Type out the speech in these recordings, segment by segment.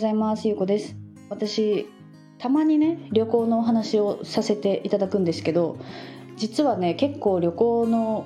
ございます。ゆうこです。私たまにね旅行のお話をさせていただくんですけど実はね結構旅行の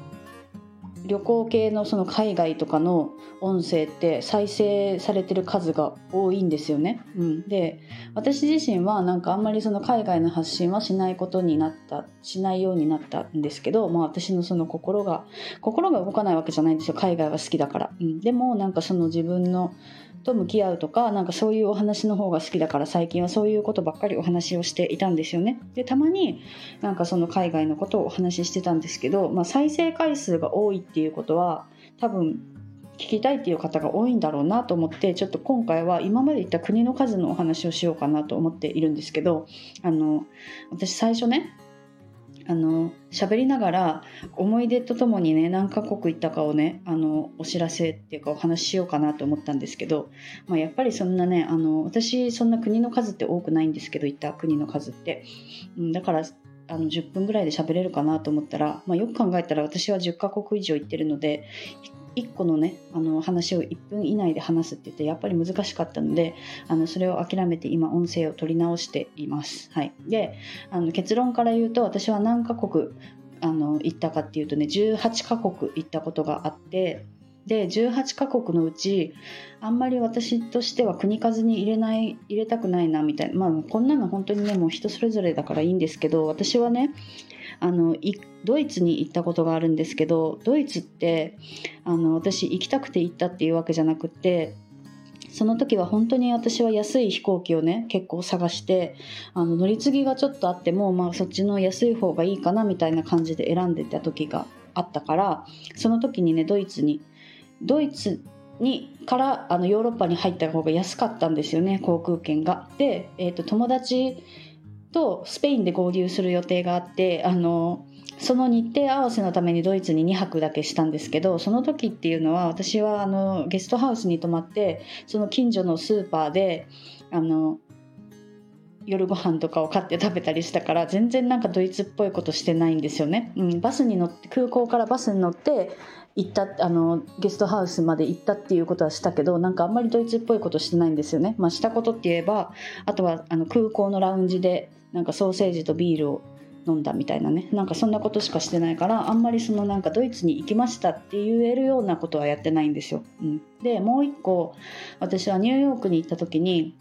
旅行系のその海外とかの音声って再生されてる数が多いんですよね。うん、で私自身はなんかあんまりその海外の発信はしないことになったしないようになったんですけど、まあ、私のその心が心が動かないわけじゃないんですよ。海外が好きだから。うん、でもなんかその自分のと向き合うとかなんかそういうお話の方が好きだから最近はそういうことばっかりお話をしていたんですよね。でたまになんかその海外のことをお話ししてたんですけど、まあ、再生回数が多いっていうことは多分聞きたいっていう方が多いんだろうなと思ってちょっと今回は今まで言った国の数のお話をしようかなと思っているんですけどあの私最初ねあの喋りながら思い出とともにね何カ国行ったかをねあのお知らせっていうかお話ししようかなと思ったんですけど、まあ、やっぱりそんなねあの私そんな国の数って多くないんですけど行った国の数って、だからあの10分ぐらいで喋れるかなと思ったら、まあ、よく考えたら私は10カ国以上行ってるので1個のねあの話を1分以内で話すって言ってやっぱり難しかったのであのそれを諦めて今音声を取り直しています。はい、であの結論から言うと私は何カ国あの行ったかっていうとね18カ国行ったことがあってで18カ国のうちあんまり私としては国数に入れない入れたくないなみたいなまあこんなの本当にねもう人それぞれだからいいんですけど私はねあのドイツに行ったことがあるんですけどドイツってあの私行きたくて行ったっていうわけじゃなくてその時は本当に私は安い飛行機をね結構探してあの乗り継ぎがちょっとあっても、まあ、そっちの安い方がいいかなみたいな感じで選んでた時があったからその時にねドイツにドイツにからあのヨーロッパに入った方が安かったんですよね航空券が。で、えーと友達とスペインで合流する予定があってあのその日程合わせのためにドイツに2泊だけしたんですけどその時っていうのは私はあのゲストハウスに泊まってその近所のスーパーであの夜ご飯とかを買って食べたりしたから全然なんかドイツっぽいことしてないんですよね、うん、バスに乗って空港からバスに乗って行ったあのゲストハウスまで行ったっていうことはしたけどなんかあんまりドイツっぽいことしてないんですよね、まあ、したことって言えばあとはあの空港のラウンジでなんかソーセージとビールを飲んだみたいなね。なんかそんなことしかしてないからあんまりそのなんかドイツに行きましたって言えるようなことはやってないんですよ。うん、でもう一個私はニューヨークに行った時に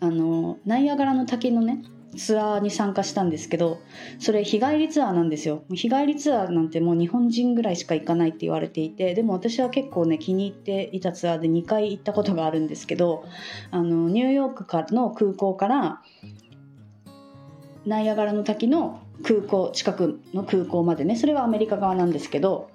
あのナイアガラの滝のねツアーに参加したんですけどそれ日帰りツアーなんですよ。日帰りツアーなんてもう日本人ぐらいしか行かないって言われていてでも私は結構ね気に入っていたツアーで2回行ったことがあるんですけどあのニューヨークからの空港からナイアガラの滝の空港近くの空港までねそれはアメリカ側なんですけど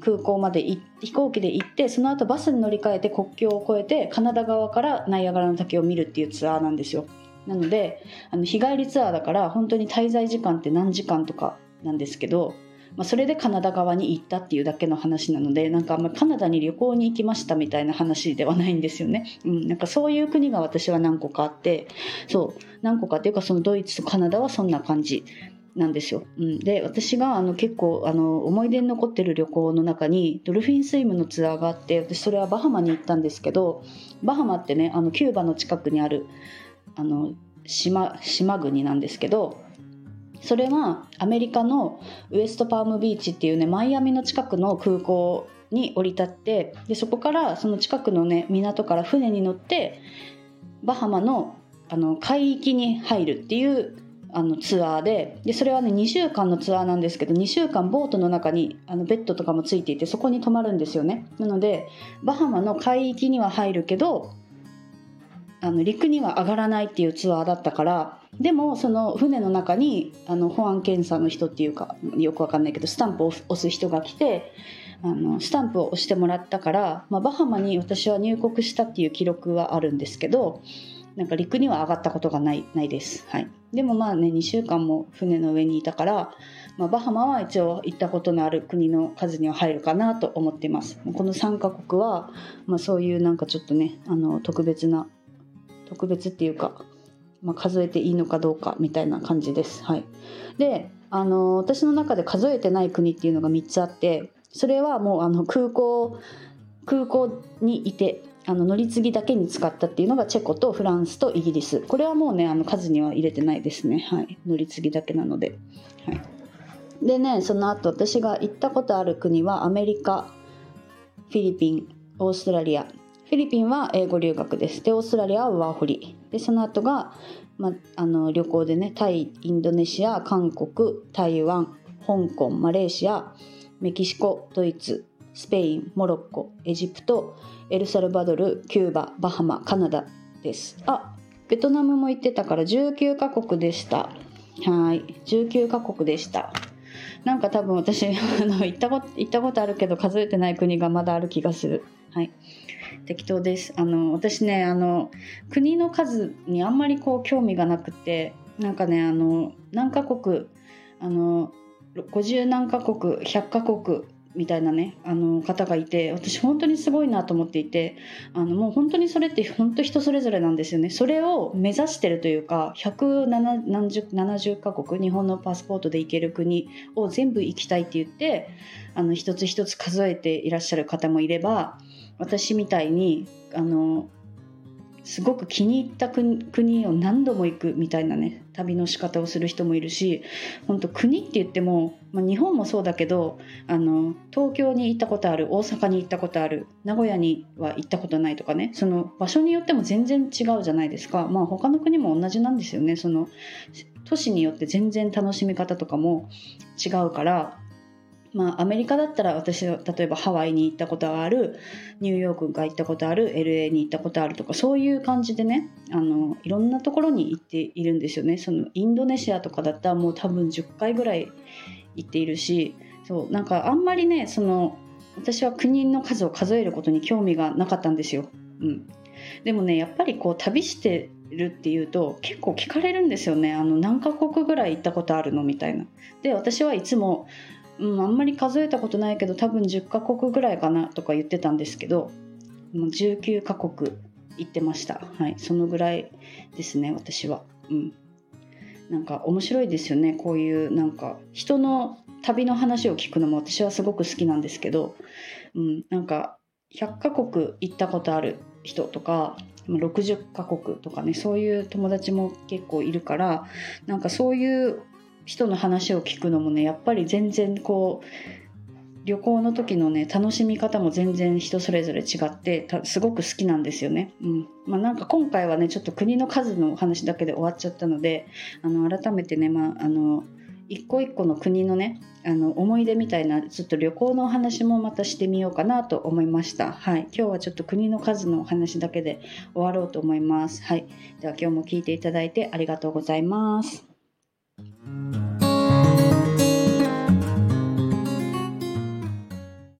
空港まで飛行機で行ってその後バスに乗り換えて国境を越えてカナダ側からナイアガラの滝を見るっていうツアーなんですよ。なのであの日帰りツアーだから本当に滞在時間って何時間とかなんですけどまあ、それでカナダ側に行ったっていうだけの話なのでなんかあんまカナダに旅行に行きましたみたいな話ではないんですよね。うん、なんかそういう国が私は何個かあってそう何個かっていうかそのドイツとカナダはそんな感じなんですよ。うん、で私があの結構あの思い出に残ってる旅行の中にドルフィンスイムのツアーがあって私それはバハマに行ったんですけどバハマってねあのキューバの近くにあるあの島島国なんですけどそれはアメリカのウエストパームビーチっていうねマイアミの近くの空港に降り立ってでそこからその近くのね港から船に乗ってバハマのあの海域に入るっていうあのツアーででそれはね2週間のツアーなんですけど2週間ボートの中にあのベッドとかもついていてそこに泊まるんですよね。なのでバハマの海域には入るけどあの陸には上がらないっていうツアーだったからでもその船の中にあの保安検査の人っていうかよくわかんないけどスタンプを押す人が来てあのスタンプを押してもらったから、まあ、バハマに私は入国したっていう記録はあるんですけどなんか陸には上がったことがないないです、はい、でもまあね2週間も船の上にいたから、まあ、バハマは一応行ったことのある国の数には入るかなと思っています。この3カ国は、まあ、そういうなんかちょっとねあの特別な特別っていうか、まあ、数えていいのかどうかみたいな感じです。はい、であの私の中で数えてない国っていうのが3つあってそれはもうあの空港空港にいてあの乗り継ぎだけに使ったっていうのがチェコとフランスとイギリス。これはもうねあの数には入れてないですね。はい。乗り継ぎだけなので。はい。でねその後私が行ったことある国はアメリカフィリピンオーストラリア。フィリピンは英語留学です。でオーストラリアはワーホリ。でその後がまあの旅行でねタイインドネシア韓国台湾香港マレーシアメキシコドイツスペインモロッコエジプトエルサルバドルキューババハマカナダです。あベトナムも行ってたから19カ国でした。はい。19カ国でした。なんか多分私あの行ったこと行ったことあるけど数えてない国がまだある気がする。はい。適当です。あの私ねあの国の数にあんまりこう興味がなくてなんかねあの何カ国あの50何カ国100カ国みたいなねあの方がいて私本当にすごいなと思っていてあのもう本当にそれって本当人それぞれなんですよね。それを目指してるというか170カ国日本のパスポートで行ける国を全部行きたいって言ってあの一つ一つ数えていらっしゃる方もいれば私みたいにあのすごく気に入った国を何度も行くみたいなね旅の仕方をする人もいるし本当国って言っても、まあ、日本もそうだけどあの東京に行ったことある大阪に行ったことある名古屋には行ったことないとかねその場所によっても全然違うじゃないですか、まあ、他の国も同じなんですよね。その都市によって全然楽しみ方とかも違うからまあ、アメリカだったら私例えばハワイに行ったことがあるニューヨークが行ったことある LA に行ったことあるとかそういう感じでねあのいろんなところに行っているんですよねそのインドネシアとかだったらもう多分10回ぐらい行っているしそうなんかあんまりねその私は国の数を数えることに興味がなかったんですよ。うん、でもねやっぱりこう旅してるっていうと結構聞かれるんですよねあの何カ国ぐらい行ったことあるの？みたいな。で私はいつもうん、あんまり数えたことないけど多分10カ国ぐらいかなとか言ってたんですけどもう19カ国行ってました、はい、そのぐらいですね私は、うん、なんか面白いですよねこういうなんか人の旅の話を聞くのも私はすごく好きなんですけど、うん、なんか100カ国行ったことある人とか60カ国とかねそういう友達も結構いるからなんかそういう人の話を聞くのもねやっぱり全然こう旅行の時のね楽しみ方も全然人それぞれ違ってすごく好きなんですよね。うんまあ、なんか今回はねちょっと国の数の話だけで終わっちゃったのであの改めてね、まあ、あの一個一個の国のねあの思い出みたいなちょっと旅行のお話もまたしてみようかなと思いました。はい、今日はちょっと国の数のお話だけで終わろうと思います。はい、では今日も聞いていただいてありがとうございます。Mm-hmm.